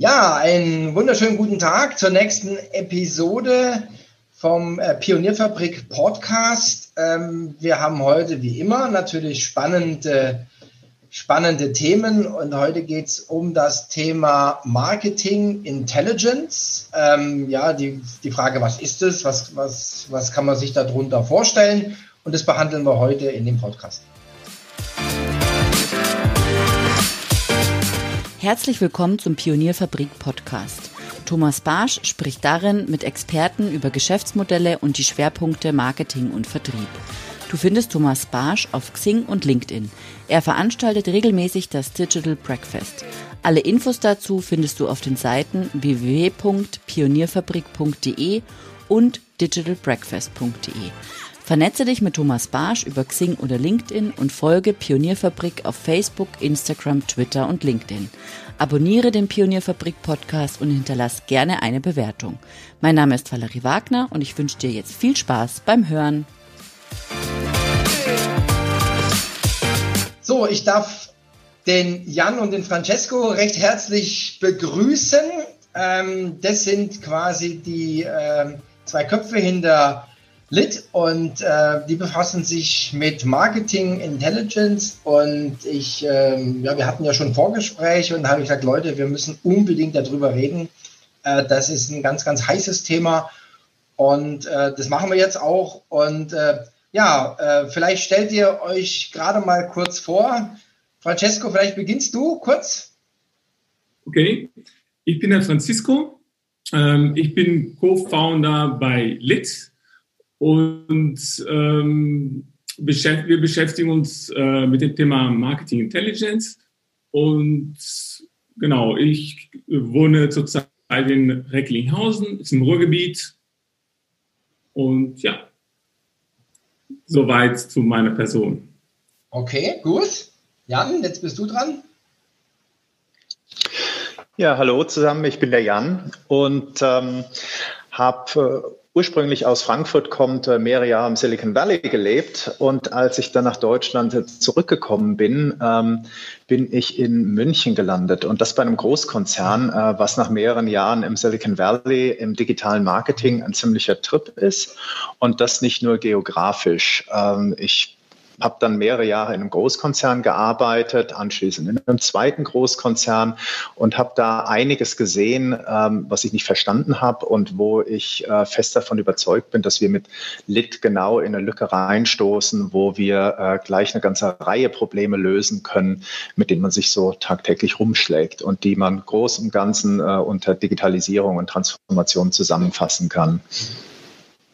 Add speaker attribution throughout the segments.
Speaker 1: Ja, einen wunderschönen guten Tag zur nächsten Episode vom äh, Pionierfabrik Podcast. Ähm, wir haben heute wie immer natürlich spannende, spannende Themen und heute geht es um das Thema Marketing Intelligence. Ähm, ja, die, die Frage, was ist es, was, was, was kann man sich darunter vorstellen und das behandeln wir heute in dem Podcast.
Speaker 2: Herzlich willkommen zum Pionierfabrik Podcast. Thomas Barsch spricht darin mit Experten über Geschäftsmodelle und die Schwerpunkte Marketing und Vertrieb. Du findest Thomas Barsch auf Xing und LinkedIn. Er veranstaltet regelmäßig das Digital Breakfast. Alle Infos dazu findest du auf den Seiten www.pionierfabrik.de und digitalbreakfast.de. Vernetze dich mit Thomas Barsch über Xing oder LinkedIn und folge Pionierfabrik auf Facebook, Instagram, Twitter und LinkedIn. Abonniere den Pionierfabrik Podcast und hinterlass gerne eine Bewertung. Mein Name ist Valerie Wagner und ich wünsche dir jetzt viel Spaß beim Hören.
Speaker 1: So, ich darf den Jan und den Francesco recht herzlich begrüßen. Ähm, das sind quasi die äh, zwei Köpfe hinter Lit und äh, die befassen sich mit Marketing Intelligence und ich, ähm, ja, wir hatten ja schon Vorgespräche und habe ich gesagt, Leute, wir müssen unbedingt darüber reden. Äh, das ist ein ganz, ganz heißes Thema und äh, das machen wir jetzt auch und äh, ja, äh, vielleicht stellt ihr euch gerade mal kurz vor. Francesco, vielleicht beginnst du kurz.
Speaker 3: Okay, ich bin der Francisco. Ähm, ich bin Co-Founder bei Lit. Und ähm, beschäft wir beschäftigen uns äh, mit dem Thema Marketing Intelligence. Und genau, ich wohne zurzeit in Recklinghausen, ist im Ruhrgebiet. Und ja, soweit zu meiner Person.
Speaker 1: Okay, gut. Jan, jetzt bist du dran.
Speaker 4: Ja, hallo zusammen, ich bin der Jan und ähm, habe äh, ursprünglich aus Frankfurt kommt, äh, mehrere Jahre im Silicon Valley gelebt. Und als ich dann nach Deutschland zurückgekommen bin, ähm, bin ich in München gelandet. Und das bei einem Großkonzern, äh, was nach mehreren Jahren im Silicon Valley im digitalen Marketing ein ziemlicher Trip ist. Und das nicht nur geografisch. Ähm, ich habe dann mehrere Jahre in einem Großkonzern gearbeitet, anschließend in einem zweiten Großkonzern und habe da einiges gesehen, ähm, was ich nicht verstanden habe und wo ich äh, fest davon überzeugt bin, dass wir mit Lit genau in eine Lücke reinstoßen, wo wir äh, gleich eine ganze Reihe Probleme lösen können, mit denen man sich so tagtäglich rumschlägt und die man groß im Ganzen äh, unter Digitalisierung und Transformation zusammenfassen kann.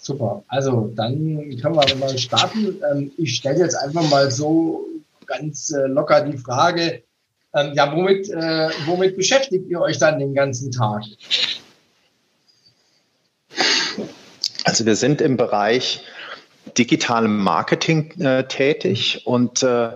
Speaker 1: Super. Also dann können wir mal starten. Ähm, ich stelle jetzt einfach mal so ganz äh, locker die Frage, ähm, ja, womit, äh, womit beschäftigt ihr euch dann den ganzen Tag?
Speaker 4: Also wir sind im Bereich digitalem Marketing äh, tätig und äh,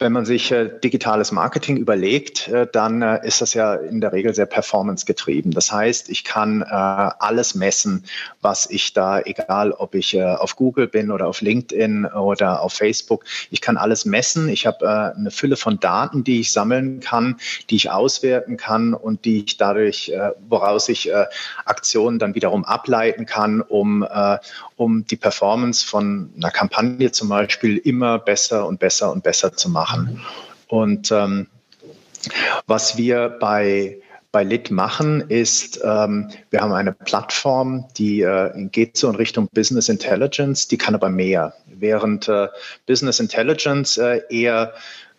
Speaker 4: wenn man sich äh, digitales Marketing überlegt, äh, dann äh, ist das ja in der Regel sehr performance getrieben. Das heißt, ich kann äh, alles messen, was ich da, egal ob ich äh, auf Google bin oder auf LinkedIn oder auf Facebook, ich kann alles messen. Ich habe äh, eine Fülle von Daten, die ich sammeln kann, die ich auswerten kann und die ich dadurch, woraus ich Aktionen dann wiederum ableiten kann, um, um die Performance von einer Kampagne zum Beispiel immer besser und besser und besser zu machen. Und ähm, was wir bei bei Lit machen, ist, ähm, wir haben eine Plattform, die äh, geht so in Richtung Business Intelligence, die kann aber mehr. Während äh, Business Intelligence äh, eher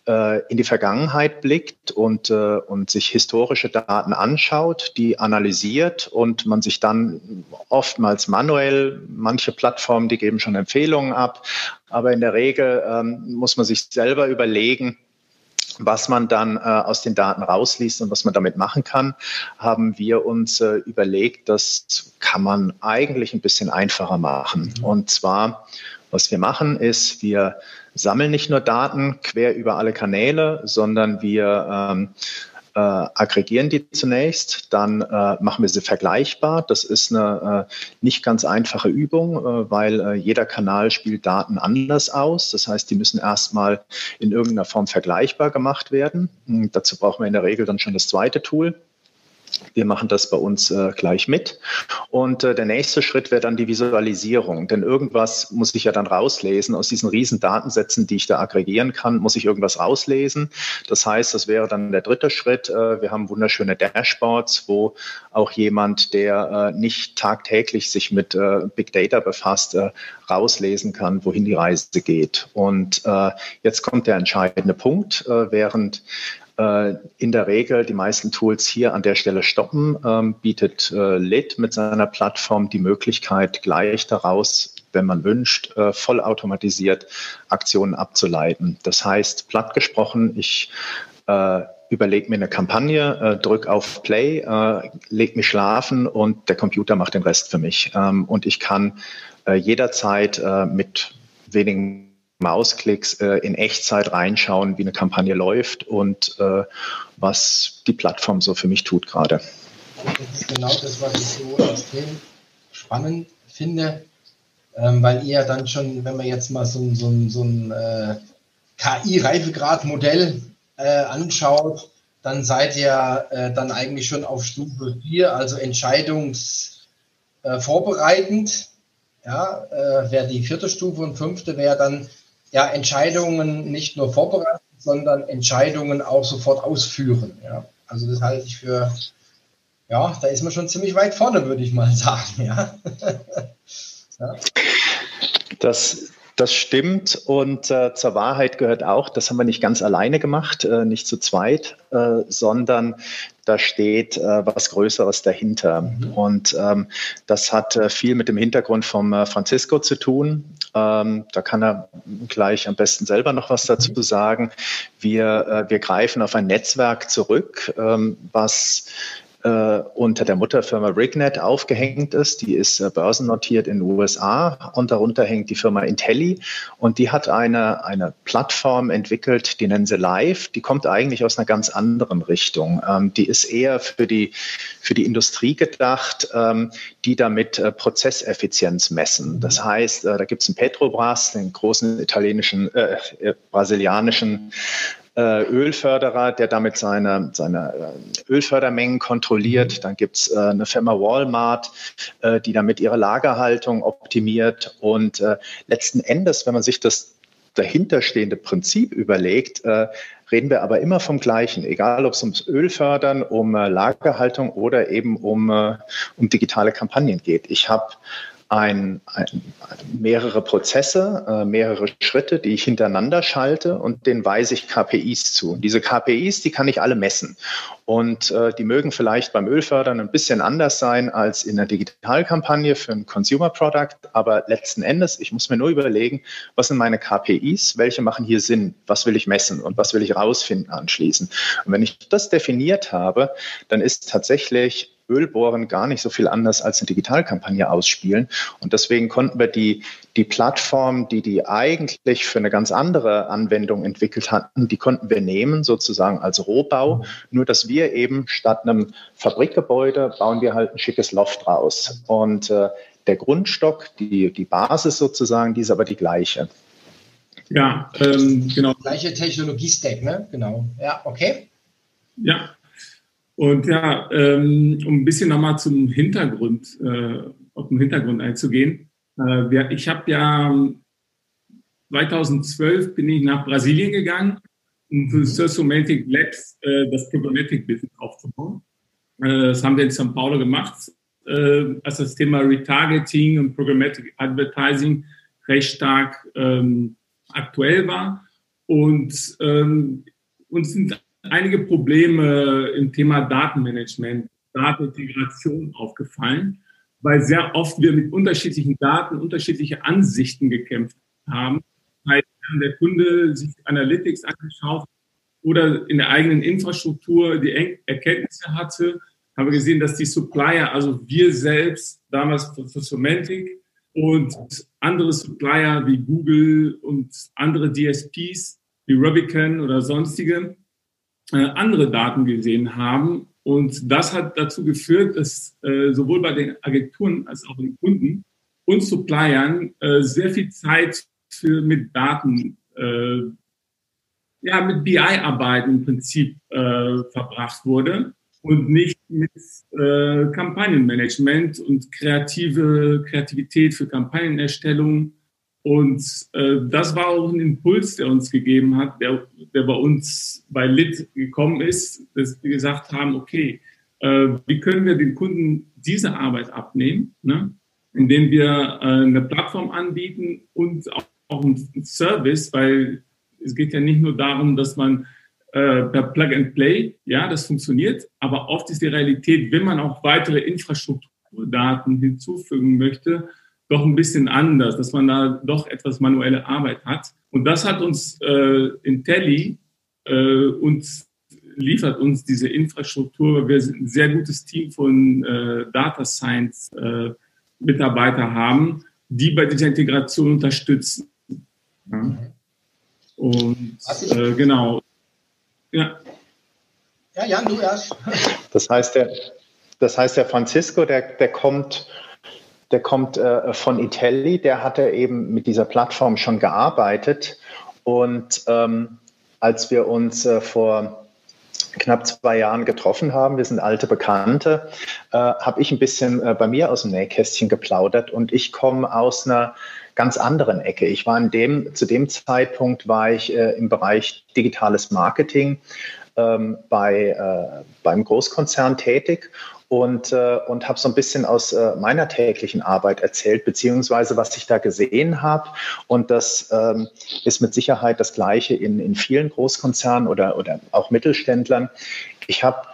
Speaker 4: in die Vergangenheit blickt und, äh, und sich historische Daten anschaut, die analysiert und man sich dann oftmals manuell, manche Plattformen, die geben schon Empfehlungen ab, aber in der Regel ähm, muss man sich selber überlegen, was man dann äh, aus den Daten rausliest und was man damit machen kann, haben wir uns äh, überlegt, das kann man eigentlich ein bisschen einfacher machen. Mhm. Und zwar, was wir machen, ist, wir sammeln nicht nur Daten quer über alle Kanäle, sondern wir ähm, äh, aggregieren die zunächst, dann äh, machen wir sie vergleichbar. Das ist eine äh, nicht ganz einfache Übung, äh, weil äh, jeder Kanal spielt Daten anders aus. Das heißt, die müssen erstmal in irgendeiner Form vergleichbar gemacht werden. Und dazu brauchen wir in der Regel dann schon das zweite Tool. Wir machen das bei uns äh, gleich mit. Und äh, der nächste Schritt wäre dann die Visualisierung. Denn irgendwas muss ich ja dann rauslesen. Aus diesen riesen Datensätzen, die ich da aggregieren kann, muss ich irgendwas rauslesen. Das heißt, das wäre dann der dritte Schritt. Äh, wir haben wunderschöne Dashboards, wo auch jemand, der äh, nicht tagtäglich sich mit äh, Big Data befasst, äh, rauslesen kann, wohin die Reise geht. Und jetzt kommt der entscheidende Punkt. während äh, in der Regel die meisten Tools hier an der Stelle stoppen, ähm, bietet äh, Lit mit seiner Plattform die Möglichkeit, gleich daraus, wenn man wünscht, äh, vollautomatisiert Aktionen abzuleiten. Das heißt, platt gesprochen, ich äh, überlege mir eine Kampagne, äh, drücke auf Play, äh, leg mich schlafen und der Computer macht den Rest für mich. Ähm, und ich kann äh, jederzeit äh, mit wenigen Mausklicks äh, in Echtzeit reinschauen, wie eine Kampagne läuft und äh, was die Plattform so für mich tut gerade.
Speaker 1: Das ist genau das, was ich so extrem spannend finde, ähm, weil ihr dann schon, wenn man jetzt mal so, so, so ein äh, KI-Reifegrad-Modell äh, anschaut, dann seid ihr äh, dann eigentlich schon auf Stufe 4, also entscheidungsvorbereitend. ja, äh, wäre die vierte Stufe und fünfte wäre dann ja, Entscheidungen nicht nur vorbereiten, sondern Entscheidungen auch sofort ausführen. Ja. Also das halte ich für, ja, da ist man schon ziemlich weit vorne, würde ich mal sagen. Ja.
Speaker 4: ja. Das, das stimmt und äh, zur Wahrheit gehört auch, das haben wir nicht ganz alleine gemacht, äh, nicht zu zweit, äh, sondern da steht äh, was Größeres dahinter. Mhm. Und ähm, das hat äh, viel mit dem Hintergrund vom äh, Francisco zu tun. Ähm, da kann er gleich am besten selber noch was dazu mhm. sagen. Wir, wir greifen auf ein Netzwerk zurück, ähm, was äh, unter der Mutterfirma Rignet aufgehängt ist. Die ist äh, börsennotiert in den USA und darunter hängt die Firma Intelli und die hat eine, eine Plattform entwickelt, die nennen sie Live. Die kommt eigentlich aus einer ganz anderen Richtung. Ähm, die ist eher für die, für die Industrie gedacht, ähm, die damit äh, Prozesseffizienz messen. Das heißt, äh, da gibt es einen Petrobras, den großen italienischen, äh, äh brasilianischen äh, Ölförderer, der damit seine, seine äh, Ölfördermengen kontrolliert. Mhm. Dann gibt's äh, eine Firma Walmart, äh, die damit ihre Lagerhaltung optimiert. Und äh, letzten Endes, wenn man sich das dahinterstehende Prinzip überlegt, äh, reden wir aber immer vom Gleichen, egal ob es ums Ölfördern, um äh, Lagerhaltung oder eben um, äh, um digitale Kampagnen geht. Ich habe ein, ein, mehrere Prozesse, äh, mehrere Schritte, die ich hintereinander schalte und denen weise ich KPIs zu. Und diese KPIs, die kann ich alle messen. Und äh, die mögen vielleicht beim Ölfördern ein bisschen anders sein als in der Digitalkampagne für ein Consumer Product. Aber letzten Endes, ich muss mir nur überlegen, was sind meine KPIs, welche machen hier Sinn, was will ich messen und was will ich rausfinden anschließend. Und wenn ich das definiert habe, dann ist tatsächlich Ölbohren gar nicht so viel anders als eine Digitalkampagne ausspielen. Und deswegen konnten wir die, die Plattform, die die eigentlich für eine ganz andere Anwendung entwickelt hatten, die konnten wir nehmen sozusagen als Rohbau. Nur, dass wir eben statt einem Fabrikgebäude bauen wir halt ein schickes Loft raus. Und äh, der Grundstock, die, die Basis sozusagen, die ist aber die gleiche.
Speaker 1: Ja, ähm, genau. Gleiche Technologie-Stack, ne? Genau. Ja, okay.
Speaker 3: Ja, und ja, ähm, um ein bisschen nochmal zum Hintergrund, äh, auf den Hintergrund einzugehen. Äh, ich habe ja 2012 bin ich nach Brasilien gegangen, um für Sosomatic Labs äh, das Programmatic Business aufzubauen. Äh, das haben wir in São Paulo gemacht, äh, als das Thema Retargeting und Programmatic Advertising recht stark ähm, aktuell war. Und ähm, uns sind einige Probleme im Thema Datenmanagement, Datenintegration aufgefallen, weil sehr oft wir mit unterschiedlichen Daten unterschiedliche Ansichten gekämpft haben. Weil der Kunde sich Analytics angeschaut oder in der eigenen Infrastruktur die Erkenntnisse hatte, haben wir gesehen, dass die Supplier, also wir selbst, damals für Semantic und andere Supplier wie Google und andere DSPs wie Rubicon oder sonstige, äh, andere Daten gesehen haben. Und das hat dazu geführt, dass äh, sowohl bei den Agenturen als auch den Kunden und Suppliern äh, sehr viel Zeit für mit Daten, ja, mit BI-Arbeit im Prinzip verbracht wurde. und nicht mit äh, Kampagnenmanagement und kreative Kreativität für Kampagnenerstellung. Und äh, das war auch ein Impuls, der uns gegeben hat, der, der bei uns bei Lit gekommen ist, dass wir gesagt haben, okay, äh, wie können wir den Kunden diese Arbeit abnehmen, ne? indem wir äh, eine Plattform anbieten und auch, auch einen Service, weil es geht ja nicht nur darum, dass man äh, per Plug and Play, ja, das funktioniert, aber oft ist die Realität, wenn man auch weitere Infrastrukturdaten hinzufügen möchte, doch ein bisschen anders, dass man da doch etwas manuelle Arbeit hat. Und das hat uns äh, Intelli äh, uns liefert uns diese Infrastruktur. Wir sind ein sehr gutes Team von äh, Data Science äh, Mitarbeiter haben, die bei dieser Integration unterstützen. Ja. Und äh, genau.
Speaker 4: Ja. Ja, Jan, du erst. Das heißt, der, das heißt, der Francisco, der, der kommt, der kommt äh, von Itelli, der hatte eben mit dieser Plattform schon gearbeitet. Und ähm, als wir uns äh, vor knapp zwei Jahren getroffen haben, wir sind alte Bekannte, äh, habe ich ein bisschen äh, bei mir aus dem Nähkästchen geplaudert und ich komme aus einer ganz anderen Ecke. Ich war in dem, zu dem Zeitpunkt war ich äh, im Bereich digitales Marketing ähm, bei, äh, beim Großkonzern tätig und, äh, und habe so ein bisschen aus äh, meiner täglichen Arbeit erzählt, beziehungsweise was ich da gesehen habe. Und das ähm, ist mit Sicherheit das Gleiche in, in vielen Großkonzernen oder, oder auch Mittelständlern. Ich habe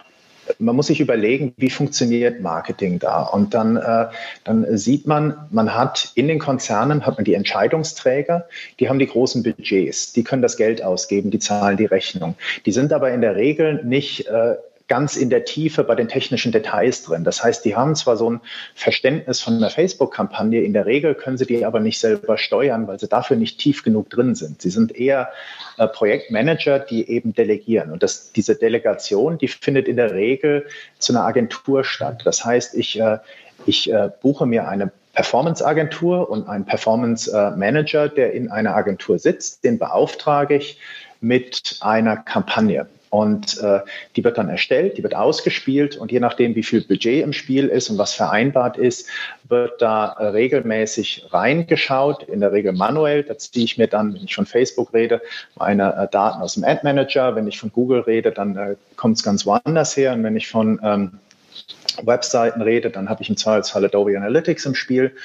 Speaker 4: man muss sich überlegen, wie funktioniert Marketing da. Und dann, äh, dann sieht man, man hat in den Konzernen hat man die Entscheidungsträger, die haben die großen Budgets, die können das Geld ausgeben, die zahlen die Rechnung. Die sind aber in der Regel nicht äh, ganz in der Tiefe bei den technischen Details drin. Das heißt, die haben zwar so ein Verständnis von einer Facebook-Kampagne, in der Regel können sie die aber nicht selber steuern, weil sie dafür nicht tief genug drin sind. Sie sind eher äh, Projektmanager, die eben delegieren. Und das, diese Delegation, die findet in der Regel zu einer Agentur statt. Das heißt, ich, äh, ich äh, buche mir eine Performance-Agentur und einen Performance-Manager, der in einer Agentur sitzt, den beauftrage ich mit einer Kampagne. Und äh, die wird dann erstellt, die wird ausgespielt und je nachdem, wie viel Budget im Spiel ist und was vereinbart ist, wird da äh, regelmäßig reingeschaut, in der Regel manuell. Da ziehe ich mir dann, wenn ich von Facebook rede, meine äh, Daten aus dem Ad Manager. Wenn ich von Google rede, dann äh, kommt es ganz woanders her. Und wenn ich von ähm, Webseiten rede, dann habe ich im Zweifelsfall Adobe Analytics im Spiel.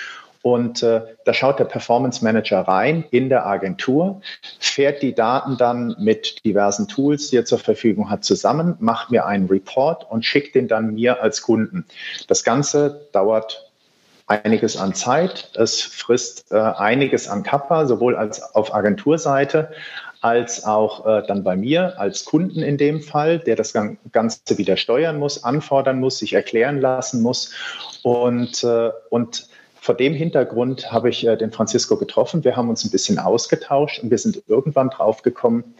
Speaker 4: Und äh, da schaut der Performance Manager rein in der Agentur, fährt die Daten dann mit diversen Tools, die er zur Verfügung hat, zusammen, macht mir einen Report und schickt den dann mir als Kunden. Das Ganze dauert einiges an Zeit. Es frisst äh, einiges an Kappa, sowohl als auf Agenturseite als auch äh, dann bei mir als Kunden in dem Fall, der das Ganze wieder steuern muss, anfordern muss, sich erklären lassen muss. Und, äh, und vor dem Hintergrund habe ich äh, den Francisco getroffen. Wir haben uns ein bisschen ausgetauscht und wir sind irgendwann drauf gekommen,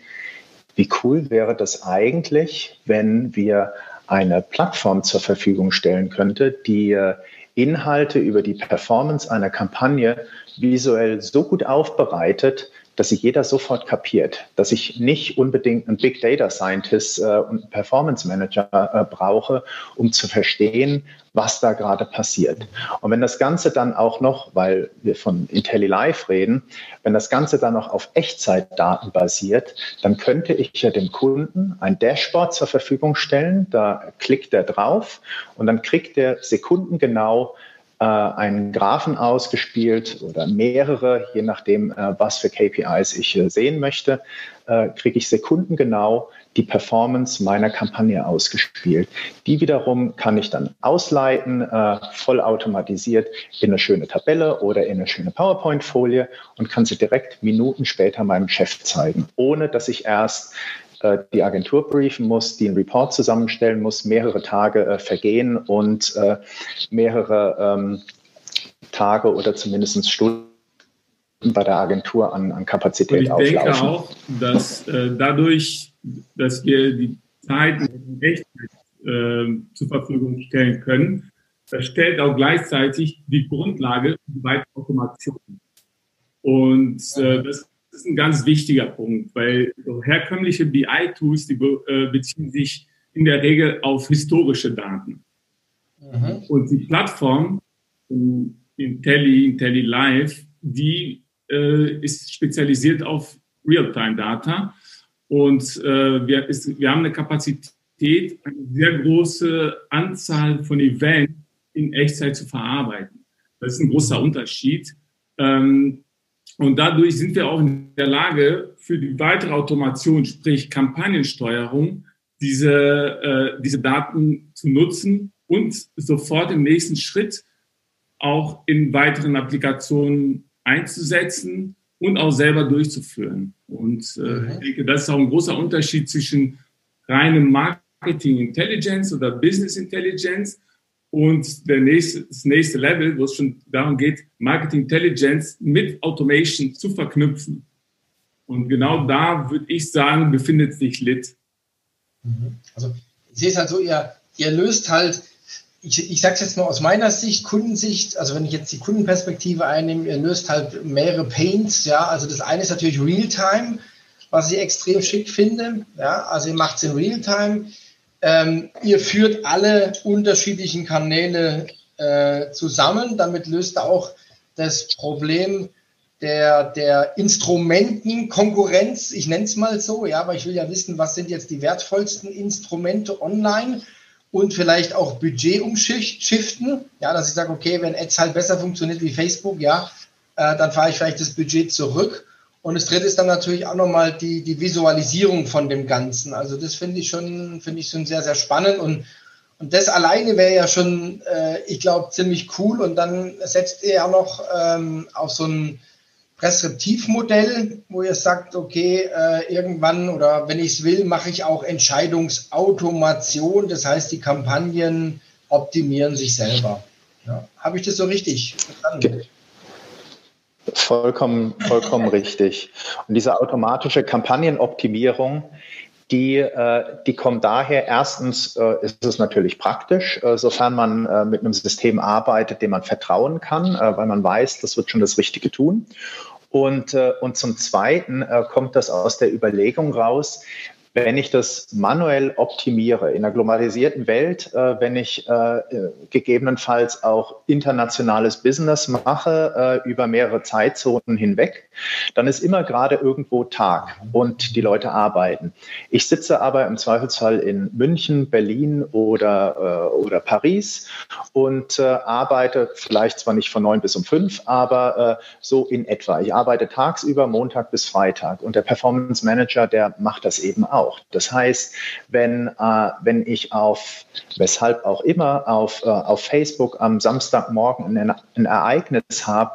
Speaker 4: wie cool wäre das eigentlich, wenn wir eine Plattform zur Verfügung stellen könnte, die äh, Inhalte über die Performance einer Kampagne visuell so gut aufbereitet, dass sich jeder sofort kapiert, dass ich nicht unbedingt einen Big Data Scientist äh, und Performance Manager äh, brauche, um zu verstehen, was da gerade passiert. Und wenn das Ganze dann auch noch, weil wir von IntelliLive reden, wenn das Ganze dann noch auf Echtzeitdaten basiert, dann könnte ich ja dem Kunden ein Dashboard zur Verfügung stellen. Da klickt er drauf und dann kriegt er sekundengenau äh, einen Graphen ausgespielt oder mehrere, je nachdem, äh, was für KPIs ich äh, sehen möchte, kriege ich sekundengenau die Performance meiner Kampagne ausgespielt. Die wiederum kann ich dann ausleiten, vollautomatisiert in eine schöne Tabelle oder in eine schöne PowerPoint-Folie und kann sie direkt Minuten später meinem Chef zeigen, ohne dass ich erst äh, die Agentur briefen muss, die einen Report zusammenstellen muss, mehrere Tage äh, vergehen und äh, mehrere ähm, Tage oder zumindest Stunden bei der Agentur an, an Kapazität
Speaker 3: und ich auflaufen. Ich denke auch, dass äh, dadurch, dass wir die Zeit in Echtzeit äh, zur Verfügung stellen können, das stellt auch gleichzeitig die Grundlage für die weitere Automation. Und äh, das ist ein ganz wichtiger Punkt, weil so herkömmliche BI-Tools, die äh, beziehen sich in der Regel auf historische Daten. Mhm. Und die Plattform Intelli, Intelli Live, die äh, ist spezialisiert auf Real-Time-Data. Und äh, wir, ist, wir haben eine Kapazität, eine sehr große Anzahl von Events in Echtzeit zu verarbeiten. Das ist ein großer Unterschied. Ähm, und dadurch sind wir auch in der Lage, für die weitere Automation, sprich Kampagnensteuerung, diese, äh, diese Daten zu nutzen und sofort im nächsten Schritt auch in weiteren Applikationen einzusetzen und auch selber durchzuführen. Und äh, mhm. ich denke, das ist auch ein großer Unterschied zwischen reinem Marketing Intelligence oder Business Intelligence und der nächste, das nächste Level, wo es schon darum geht, Marketing Intelligence mit Automation zu verknüpfen. Und genau da würde ich sagen, befindet sich Lit.
Speaker 1: Mhm. Also ich sehe es halt so, ihr, ihr löst halt ich, ich sage es jetzt mal aus meiner Sicht, Kundensicht, also wenn ich jetzt die Kundenperspektive einnehme, ihr löst halt mehrere Pains, ja, also das eine ist natürlich Realtime, was ich extrem schick finde, ja, also ihr macht es in Realtime, ähm, ihr führt alle unterschiedlichen Kanäle äh, zusammen, damit löst ihr auch das Problem der, der Instrumentenkonkurrenz, ich nenne es mal so, ja, aber ich will ja wissen, was sind jetzt die wertvollsten Instrumente online und vielleicht auch Budget umschiften. Ja, dass ich sage, okay, wenn Ads halt besser funktioniert wie Facebook, ja, äh, dann fahre ich vielleicht das Budget zurück. Und das dritte ist dann natürlich auch nochmal die, die Visualisierung von dem Ganzen. Also das finde ich schon, finde ich schon sehr, sehr spannend und, und das alleine wäre ja schon, äh, ich glaube, ziemlich cool. Und dann setzt ihr ja noch ähm, auf so ein Preskriptivmodell, wo ihr sagt, okay, äh, irgendwann oder wenn ich es will, mache ich auch Entscheidungsautomation. Das heißt, die Kampagnen optimieren sich selber. Ja, Habe ich das so richtig verstanden?
Speaker 4: Vollkommen, vollkommen richtig. Und diese automatische Kampagnenoptimierung, die, äh, die kommt daher, erstens äh, ist es natürlich praktisch, äh, sofern man äh, mit einem System arbeitet, dem man vertrauen kann, weil man weiß, das wird schon das Richtige tun. Und, und zum Zweiten kommt das aus der Überlegung raus, wenn ich das manuell optimiere in einer globalisierten Welt, äh, wenn ich äh, gegebenenfalls auch internationales Business mache äh, über mehrere Zeitzonen hinweg, dann ist immer gerade irgendwo Tag und die Leute arbeiten. Ich sitze aber im Zweifelsfall in München, Berlin oder, äh, oder Paris und äh, arbeite vielleicht zwar nicht von neun bis um fünf, aber äh, so in etwa. Ich arbeite tagsüber, Montag bis Freitag und der Performance Manager, der macht das eben auch auch. Das heißt, wenn, äh, wenn ich auf, weshalb auch immer, auf, äh, auf Facebook am Samstagmorgen ein, ein Ereignis habe,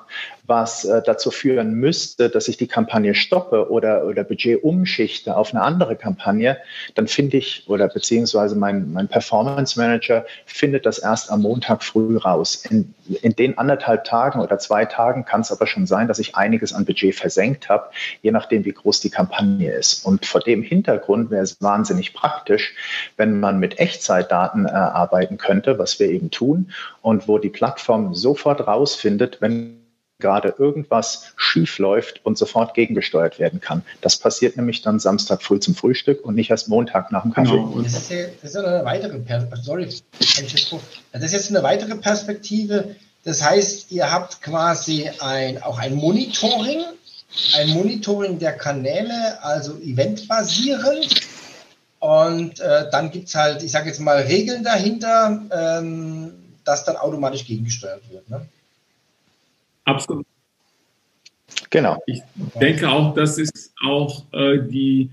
Speaker 4: was äh, dazu führen müsste, dass ich die Kampagne stoppe oder, oder Budget umschichte auf eine andere Kampagne, dann finde ich, oder beziehungsweise mein, mein Performance Manager findet das erst am Montag früh raus. In, in den anderthalb Tagen oder zwei Tagen kann es aber schon sein, dass ich einiges an Budget versenkt habe, je nachdem, wie groß die Kampagne ist. Und vor dem Hintergrund wäre es wahnsinnig praktisch, wenn man mit Echtzeitdaten äh, arbeiten könnte, was wir eben tun, und wo die Plattform sofort rausfindet, wenn gerade irgendwas schief läuft und sofort gegengesteuert werden kann. Das passiert nämlich dann Samstag früh zum Frühstück und nicht erst Montag nach dem Kaffee. Genau.
Speaker 1: Das ist, das ist eine weitere Perspektive. Sorry, das ist jetzt eine weitere Perspektive. Das heißt, ihr habt quasi ein, auch ein Monitoring, ein Monitoring der Kanäle, also eventbasierend. Und äh, dann gibt es halt, ich sage jetzt mal, Regeln dahinter, ähm, dass dann automatisch gegengesteuert wird. Ne?
Speaker 3: Absolut. Genau. Ich denke auch, das ist auch äh, die,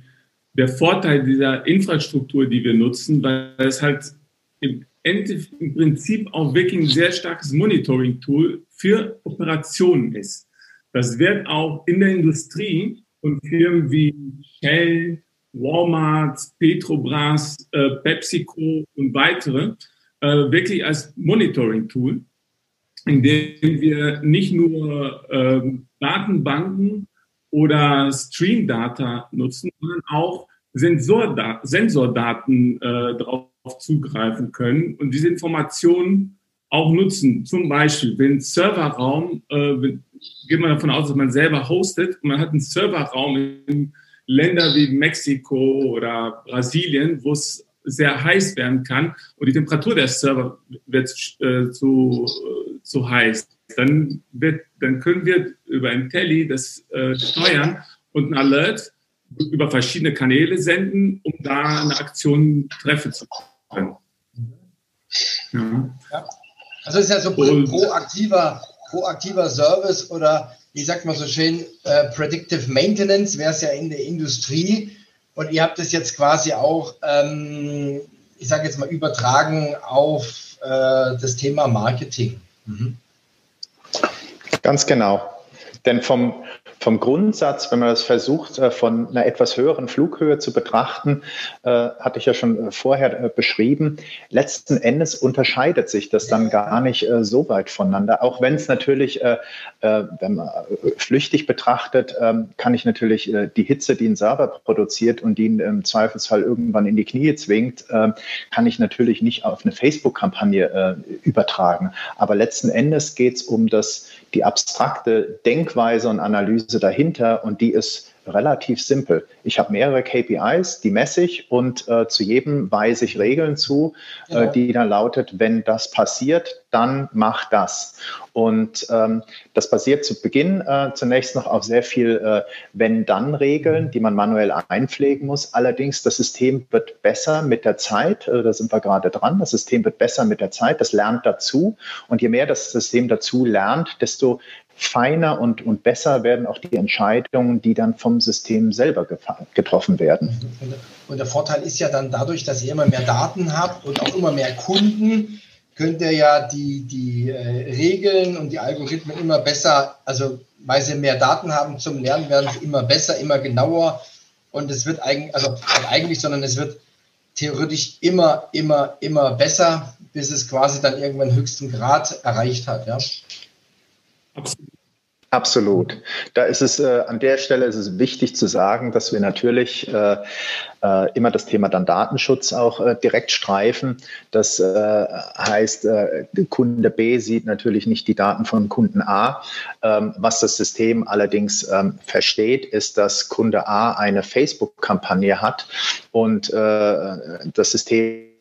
Speaker 3: der Vorteil dieser Infrastruktur, die wir nutzen, weil es halt im, im Prinzip auch wirklich ein sehr starkes Monitoring-Tool für Operationen ist. Das wird auch in der Industrie von Firmen wie Shell, Walmart, Petrobras, äh, PepsiCo und weitere äh, wirklich als Monitoring-Tool indem wir nicht nur ähm, Datenbanken oder Stream-Data nutzen, sondern auch Sensorda Sensordaten äh, darauf zugreifen können und diese Informationen auch nutzen. Zum Beispiel, wenn Serverraum, äh, geht man davon aus, dass man selber hostet und man hat einen Serverraum in Ländern wie Mexiko oder Brasilien, wo es sehr heiß werden kann und die Temperatur der Server wird äh, zu, äh, zu heiß. Dann, wird, dann können wir über ein Telly das äh, steuern und ein Alert über verschiedene Kanäle senden, um da eine Aktion treffen zu können.
Speaker 1: Ja. ja. Also ist ja so und, proaktiver, proaktiver Service oder wie sagt man so schön, äh, Predictive Maintenance wäre es ja in der Industrie. Und ihr habt es jetzt quasi auch, ähm, ich sage jetzt mal, übertragen auf äh, das Thema Marketing.
Speaker 4: Ganz genau. Denn vom, vom Grundsatz, wenn man das versucht, äh, von einer etwas höheren Flughöhe zu betrachten, äh, hatte ich ja schon äh, vorher beschrieben, letzten Endes unterscheidet sich das dann gar nicht so weit voneinander. Auch wenn es natürlich, wenn man flüchtig betrachtet, ähm, kann ich natürlich die Hitze, die ein Server produziert und die ihn im Zweifelsfall irgendwann in die Knie zwingt, kann ich natürlich nicht auf eine Facebook-Kampagne übertragen. Aber letzten Endes geht es um das, die abstrakte Denkweise und Analyse dahinter und die ist relativ simpel. Ich habe mehrere KPIs, die messe ich und äh, zu jedem weise ich Regeln zu, ja. äh, die dann lautet, wenn das passiert, dann mach das. Und ähm, das basiert zu Beginn äh, zunächst noch auf sehr viel äh, Wenn-Dann-Regeln, die man manuell einpflegen muss. Allerdings, das System wird besser mit der Zeit. Äh, da sind wir gerade dran. Das System wird besser mit der Zeit. Das lernt dazu. Und je mehr das System dazu lernt, desto feiner und, und besser werden auch die Entscheidungen, die dann vom System selber getroffen werden.
Speaker 1: Und der Vorteil ist ja dann dadurch, dass ihr immer mehr Daten habt und auch immer mehr Kunden, könnt ihr ja die, die äh, Regeln und die Algorithmen immer besser, also weil sie mehr Daten haben zum Lernen, werden sie immer besser, immer genauer. Und es wird eigentlich, also eigentlich, sondern es wird theoretisch immer, immer, immer besser, bis es quasi dann irgendwann höchsten Grad erreicht hat. Ja.
Speaker 4: Absolut. Da ist es äh, an der Stelle ist es wichtig zu sagen, dass wir natürlich äh, äh, immer das Thema dann Datenschutz auch äh, direkt streifen. Das äh, heißt, äh, Kunde B sieht natürlich nicht die Daten von Kunden A. Ähm, was das System allerdings ähm, versteht, ist, dass Kunde A eine Facebook-Kampagne hat und das System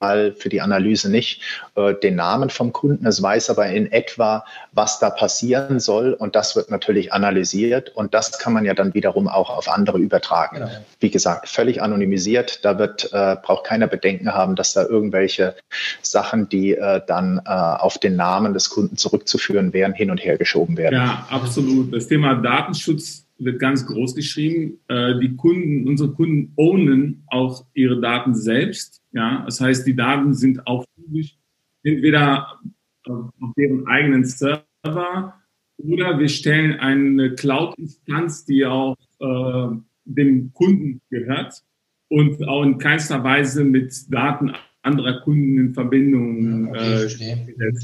Speaker 4: für die Analyse nicht äh, den Namen vom Kunden. Es weiß aber in etwa, was da passieren soll. Und das wird natürlich analysiert. Und das kann man ja dann wiederum auch auf andere übertragen. Genau. Wie gesagt, völlig anonymisiert. Da wird, äh, braucht keiner Bedenken haben, dass da irgendwelche Sachen, die äh, dann äh, auf den Namen des Kunden zurückzuführen wären, hin und her geschoben werden.
Speaker 3: Ja, absolut. Das Thema Datenschutz wird ganz groß geschrieben. Äh, die Kunden, unsere Kunden ownen auch ihre Daten selbst. Ja, das heißt, die Daten sind auch physisch entweder auf deren eigenen Server oder wir stellen eine Cloud-Instanz, die auch äh, dem Kunden gehört und auch in keinster Weise mit Daten anderer Kunden in Verbindung äh, wird.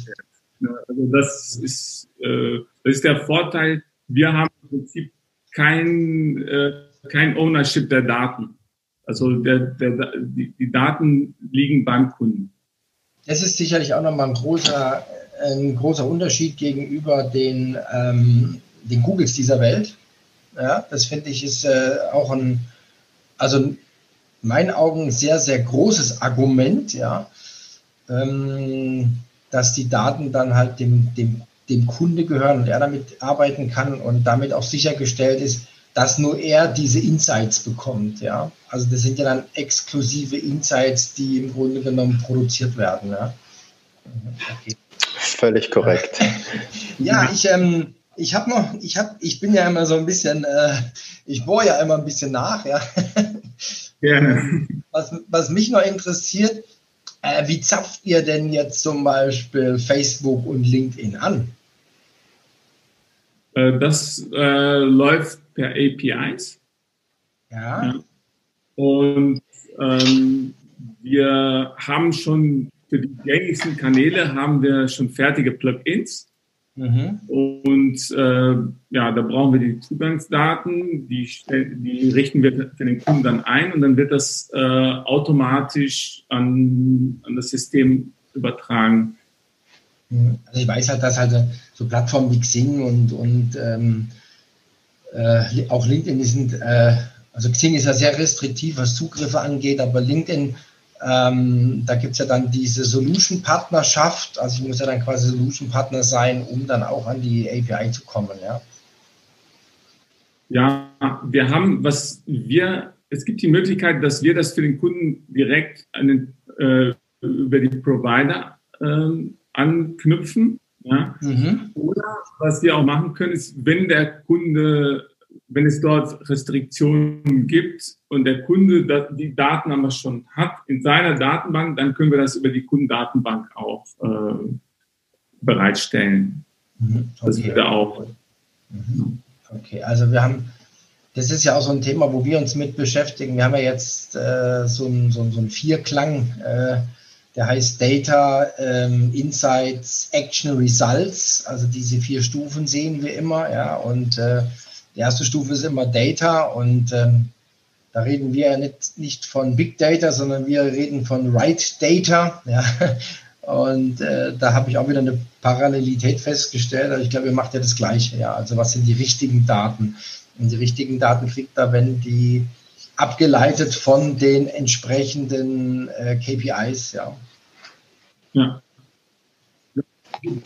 Speaker 3: Also das ist, äh, das ist der Vorteil. Wir haben im Prinzip kein, äh, kein Ownership der Daten. Also der, der, die, die Daten liegen beim Kunden.
Speaker 1: Das ist sicherlich auch nochmal ein großer, ein großer Unterschied gegenüber den, ähm, den Googles dieser Welt. Ja, das finde ich ist äh, auch ein, also in meinen Augen sehr, sehr großes Argument, ja, ähm, dass die Daten dann halt dem, dem dem Kunde gehören und er damit arbeiten kann und damit auch sichergestellt ist, dass nur er diese Insights bekommt. Ja? Also das sind ja dann exklusive Insights, die im Grunde genommen produziert werden. Ja?
Speaker 4: Okay. Völlig korrekt.
Speaker 1: ja, ich, ähm, ich habe noch, ich habe, ich bin ja immer so ein bisschen, äh, ich bohre ja immer ein bisschen nach, ja. Gerne. Was, was mich noch interessiert, äh, wie zapft ihr denn jetzt zum Beispiel Facebook und LinkedIn an?
Speaker 3: Äh, das äh, läuft per APIs. Ja. ja. Und ähm, wir haben schon für die gängigsten Kanäle haben wir schon fertige Plugins. Mhm. Und äh, ja, da brauchen wir die Zugangsdaten, die, die richten wir für den Kunden dann ein und dann wird das äh, automatisch an, an das System übertragen.
Speaker 1: Mhm. Also ich weiß halt, dass halt so Plattformen wie Xing und, und ähm, äh, auch LinkedIn sind, äh, also Xing ist ja sehr restriktiv, was Zugriffe angeht, aber LinkedIn Ähm, da gibt es ja dann diese Solution-Partnerschaft. Also ich muss ja dann quasi Solution-Partner sein, um dann auch an die API zu kommen. Ja,
Speaker 3: ja wir haben, was wir, es gibt die Möglichkeit, dass wir das für den Kunden direkt an den, äh, über die Provider äh, anknüpfen. Ja? Mhm. Oder was wir auch machen können, ist, wenn der Kunde wenn es dort Restriktionen gibt und der Kunde die Daten aber schon hat in seiner Datenbank, dann können wir das über die Kundendatenbank auch äh, bereitstellen.
Speaker 1: Mhm. Okay. Das würde auch. Mhm. Okay, also wir haben, das ist ja auch so ein Thema, wo wir uns mit beschäftigen. Wir haben ja jetzt äh, so einen so so ein Vierklang, äh, der heißt Data, ähm, Insights, Action, Results. Also diese vier Stufen sehen wir immer, ja, und äh, die erste Stufe ist immer Data und ähm, da reden wir ja nicht, nicht von Big Data, sondern wir reden von Right Data. Ja. Und äh, da habe ich auch wieder eine Parallelität festgestellt. Also ich glaube, ihr macht ja das Gleiche. Ja. Also was sind die richtigen Daten? Und die richtigen Daten kriegt er, wenn die abgeleitet von den entsprechenden äh, KPIs. Ja.
Speaker 3: ja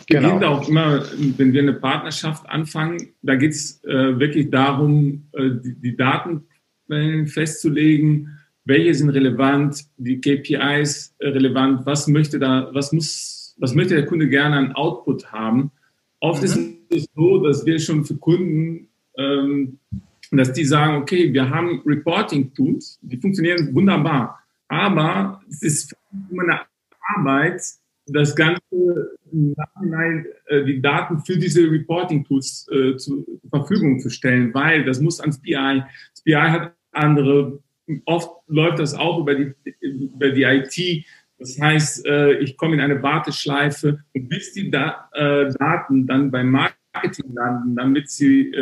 Speaker 3: genau. beginnt auch immer, wenn wir eine Partnerschaft anfangen, da geht es äh, wirklich darum, äh, die, die Daten festzulegen, welche sind relevant, die KPIs äh, relevant, was möchte da, was muss, was möchte der Kunde gerne an Output haben. Oft mhm. ist es so, dass wir schon für Kunden, ähm, dass die sagen, okay, wir haben Reporting-Tools, die funktionieren wunderbar, aber es ist immer eine Arbeit, das Ganze im Nachhinein äh, die Daten für diese Reporting-Tools äh, zur Verfügung zu stellen, weil das muss ans BI. Das BI hat andere, oft läuft das auch über die, über die IT. Das heißt, äh, ich komme in eine Warteschleife und bis die da Daten dann beim Marketing landen, damit sie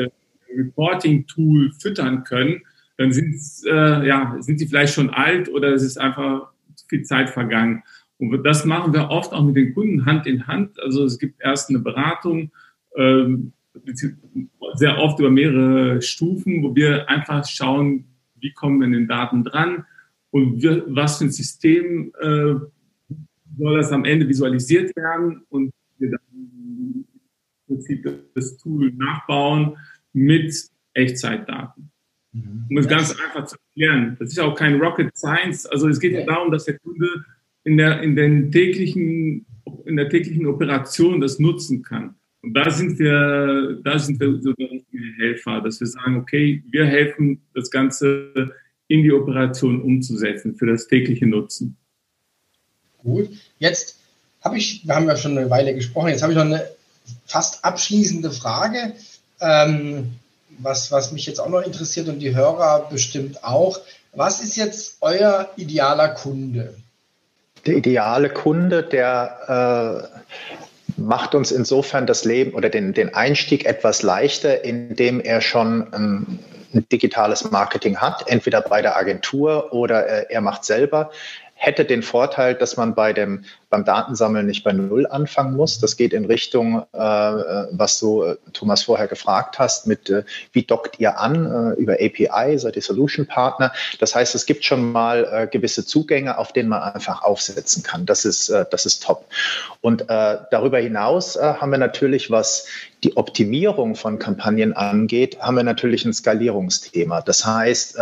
Speaker 3: Reporting-Tool füttern können, dann sind, äh, ja, sind sie vielleicht schon alt oder es ist einfach zu viel Zeit vergangen. Und das machen wir oft auch mit den Kunden Hand in Hand. Also es gibt erst eine Beratung, ähm, sehr oft über mehrere Stufen, wo wir einfach schauen, wie kommen wir an den Daten dran und wir, was für ein System äh, soll das am Ende visualisiert werden und wir dann im Prinzip das Tool nachbauen mit Echtzeitdaten. Mhm. Um es ganz einfach zu erklären. Das ist auch kein Rocket Science. Also es geht ja darum, dass der Kunde in der, in den täglichen, in der täglichen Operation das nutzen kann. Und da sind wir, da sind wir so Helfer, dass wir sagen, okay, wir helfen, das Ganze in die Operation umzusetzen für das tägliche Nutzen.
Speaker 1: Gut. Jetzt habe ich, wir haben ja schon eine Weile gesprochen, jetzt habe ich noch eine fast abschließende Frage, ähm, was, was mich jetzt auch noch interessiert und die Hörer bestimmt auch. Was ist jetzt euer idealer Kunde?
Speaker 4: der ideale Kunde, der äh, macht uns insofern das Leben oder den, den Einstieg etwas leichter, indem er schon ein, ein digitales Marketing hat, entweder bei der Agentur oder äh, er macht selber hätte den Vorteil, dass man bei dem beim Datensammeln nicht bei Null anfangen muss. Das geht in Richtung, äh, was du, äh, Thomas, vorher gefragt hast, mit äh, wie dockt ihr an äh, über API, seid ihr Solution Partner. Das heißt, es gibt schon mal äh, gewisse Zugänge, auf denen man einfach aufsetzen kann. Das ist, das ist top. Und darüber hinaus haben wir natürlich, was die Optimierung von Kampagnen angeht, haben wir natürlich ein Skalierungsthema. Das heißt,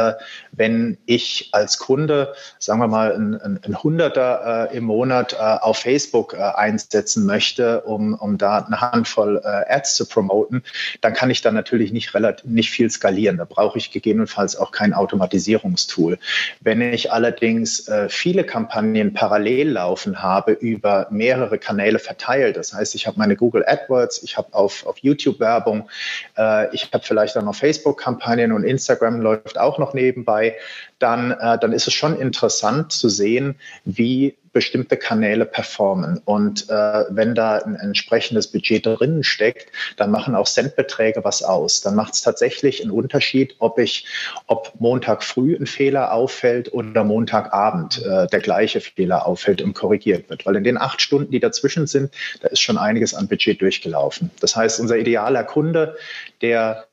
Speaker 4: wenn ich als Kunde, sagen wir mal, ein, ein, ein Hunderter im Monat auf Facebook äh, einsetzen möchte, um, um da eine Handvoll äh, Ads zu promoten, dann kann ich da natürlich nicht, relativ, nicht viel skalieren. Da brauche ich gegebenenfalls auch kein Automatisierungstool. Wenn ich allerdings äh, viele Kampagnen parallel laufen habe über mehrere Kanäle verteilt, das heißt, ich habe meine Google AdWords, ich habe auf, auf YouTube Werbung, äh, ich habe vielleicht auch noch Facebook-Kampagnen und Instagram läuft auch noch nebenbei, dann, äh, dann ist es schon interessant zu sehen, wie bestimmte Kanäle performen. Und äh, wenn da ein entsprechendes Budget drinnen steckt, dann machen auch Centbeträge was aus. Dann macht es tatsächlich einen Unterschied, ob ich, ob Montag früh ein Fehler auffällt oder Montagabend äh, der gleiche Fehler auffällt und korrigiert wird. Weil in den acht Stunden, die dazwischen sind, da ist schon einiges an Budget durchgelaufen. Das heißt, unser idealer Kunde, der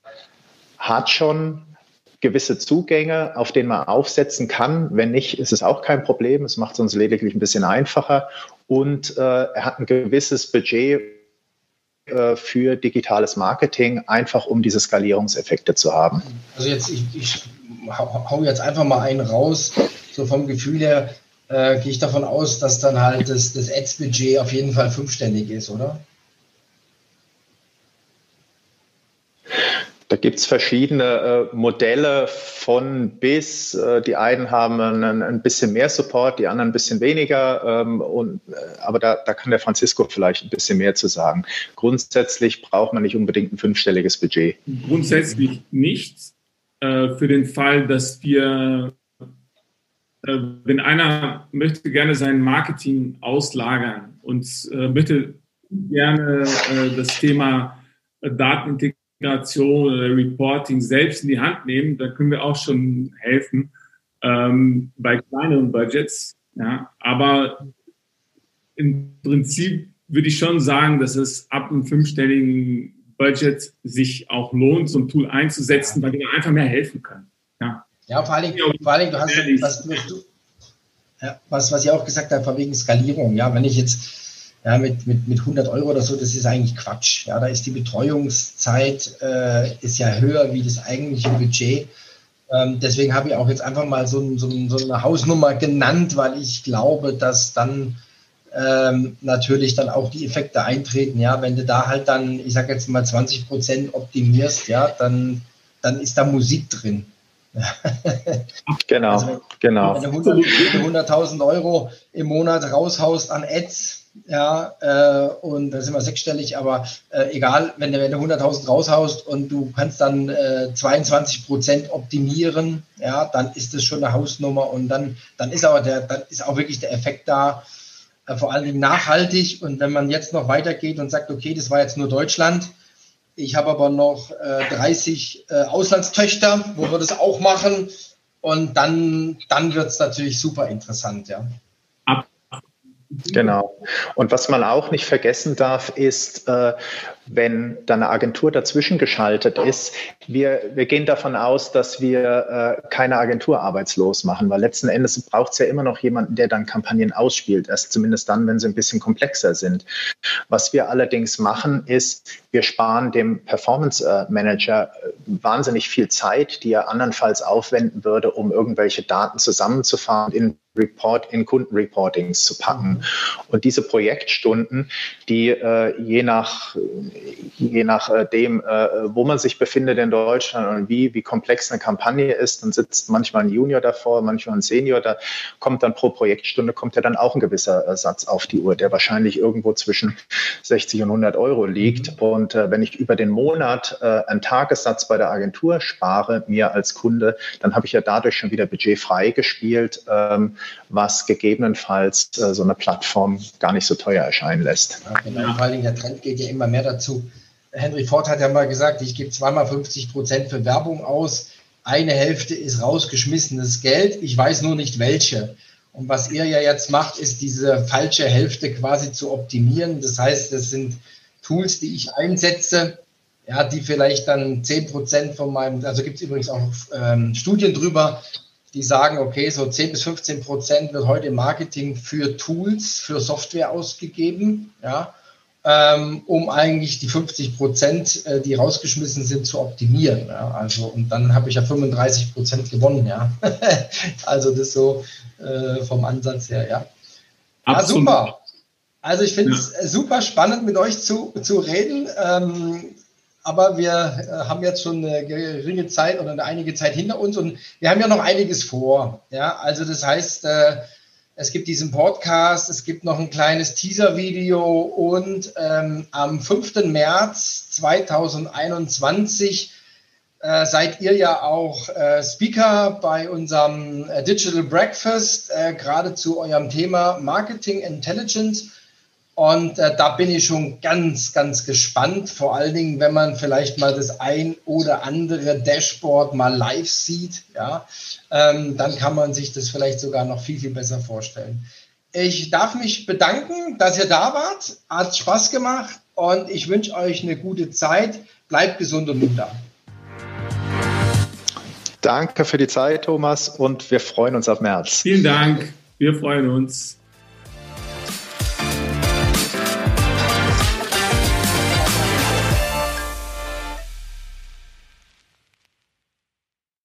Speaker 4: hat schon gewisse Zugänge, auf denen man aufsetzen kann. Wenn nicht, ist es auch kein Problem. Es macht es uns lediglich ein bisschen einfacher. Und äh, er hat ein gewisses Budget äh, für digitales Marketing, einfach um diese Skalierungseffekte zu haben.
Speaker 1: Also jetzt, ich, ich hau jetzt einfach mal einen raus, so vom Gefühl her äh, gehe ich davon aus, dass dann halt das, das Ads-Budget auf jeden Fall fünfständig ist, oder?
Speaker 4: Da gibt es verschiedene äh, Modelle von bis. Äh, die einen haben ein, ein, bisschen mehr Support, die anderen ein bisschen weniger. Ähm, und, äh, aber da, da kann der Francisco vielleicht ein bisschen mehr zu sagen. Grundsätzlich braucht man nicht unbedingt ein fünfstelliges Budget.
Speaker 3: Grundsätzlich nicht. Äh, für den Fall, dass wir, äh, wenn einer möchte gerne sein Marketing auslagern und äh, möchte gerne das Thema Datenintegration Integration oder Reporting selbst in die Hand nehmen, da können wir auch schon helfen ähm, bei kleineren Budgets. Ja, aber im Prinzip würde ich schon sagen, dass es ab einem fünfstelligen Budget sich auch lohnt, so ein Tool einzusetzen, weil wir einfach mehr helfen können.
Speaker 1: Ja, ja vor Dingen, vor allen Dingen du hast, was, du, ja, was, was ich auch gesagt habe, wegen Skalierung. Ja, wenn ich jetzt ja, mit, mit, mit 100 Euro oder so, das ist eigentlich Quatsch. Ja, da ist die Betreuungszeit äh, ist ja höher wie das eigentliche Budget. Ähm, deswegen habe ich auch jetzt einfach mal so, so, so, eine Hausnummer genannt, weil ich glaube, dass dann ähm, natürlich dann auch die Effekte eintreten. Ja, wenn du da halt dann, ich sage jetzt mal 20 Prozent optimierst, ja, dann, dann ist da Musik drin.
Speaker 4: genau, also, genau. Wenn
Speaker 1: du 100.000 100 Euro im Monat raushaust an Ads, ja, äh, und da sind wir sechsstellig, aber äh, egal, wenn du, wenn du 100.000 raushaust und du kannst dann äh, 22 Prozent optimieren, ja, dann ist das schon eine Hausnummer und dann, dann ist aber der, dann ist auch wirklich der Effekt da, äh, vor allen Dingen nachhaltig und wenn man jetzt noch weitergeht und sagt, okay, das war jetzt nur Deutschland, ich habe aber noch äh, 30 äh, Auslandstöchter, wo wir das auch machen und dann, dann wird es natürlich super interessant, ja.
Speaker 4: Genau. Und was man auch nicht vergessen darf, ist, äh, wenn da eine Agentur dazwischen geschaltet ist, wir, wir gehen davon aus, dass wir äh, keine Agentur arbeitslos machen, weil letzten Endes braucht es ja immer noch jemanden, der dann Kampagnen ausspielt, erst zumindest dann, wenn sie ein bisschen komplexer sind. Was wir allerdings machen, ist, wir sparen dem Performance äh, Manager äh, wahnsinnig viel Zeit, die er andernfalls aufwenden würde, um irgendwelche Daten zusammenzufahren in Report in Kundenreportings zu packen. Und diese Projektstunden, die äh, je nach je nachdem, äh, wo man sich befindet in Deutschland und wie, wie komplex eine Kampagne ist, dann sitzt manchmal ein Junior davor, manchmal ein Senior, da kommt dann pro Projektstunde, kommt ja dann auch ein gewisser äh, Satz auf die Uhr, der wahrscheinlich irgendwo zwischen 60 und 100 Euro liegt. Mhm. Und äh, wenn ich über den Monat äh, einen Tagessatz bei der Agentur spare, mir als Kunde, dann habe ich ja dadurch schon wieder Budget freigespielt, ähm, was gegebenenfalls äh, so eine Plattform gar nicht so teuer erscheinen lässt.
Speaker 1: Ja, genau. Vor allem der Trend geht ja immer mehr dazu. Henry Ford hat ja mal gesagt, ich gebe zweimal 50 Prozent für Werbung aus. Eine Hälfte ist rausgeschmissenes Geld. Ich weiß nur nicht welche. Und was ihr ja jetzt macht, ist diese falsche Hälfte quasi zu optimieren. Das heißt, das sind Tools, die ich einsetze, ja, die vielleicht dann 10 Prozent von meinem, also gibt es übrigens auch ähm, Studien drüber, die sagen, okay, so 10 bis 15 Prozent wird heute im Marketing für Tools, für Software ausgegeben. Ja ähm, um eigentlich die 50 Prozent, äh, die rausgeschmissen sind, zu optimieren. Ja? Also, und dann habe ich ja 35 Prozent gewonnen, ja. also das so äh, vom Ansatz her, ja. Ja, super. Also ich finde es ja. super spannend, mit euch zu, zu reden. Ähm, aber wir äh, haben jetzt schon eine geringe Zeit oder eine einige Zeit hinter uns und wir haben ja noch einiges vor. Ja, also das heißt, äh, es gibt diesen Podcast, es gibt noch ein kleines Teaser-Video und ähm, am 5. März 2021 äh, seid ihr ja auch äh, Speaker bei unserem Digital Breakfast, gerade zu eurem Thema Marketing Intelligence. Und äh, da bin ich schon ganz, ganz gespannt. Vor allen Dingen, wenn man vielleicht mal das ein oder andere Dashboard mal live sieht, ja, ähm, dann kann man sich das vielleicht sogar noch viel, viel besser vorstellen. Ich darf mich bedanken, dass ihr da wart. Hat Spaß gemacht und ich wünsche euch eine gute Zeit. Bleibt gesund und munter.
Speaker 4: Danke für die Zeit, Thomas, und wir freuen uns auf März.
Speaker 3: Vielen Dank. Wir freuen uns.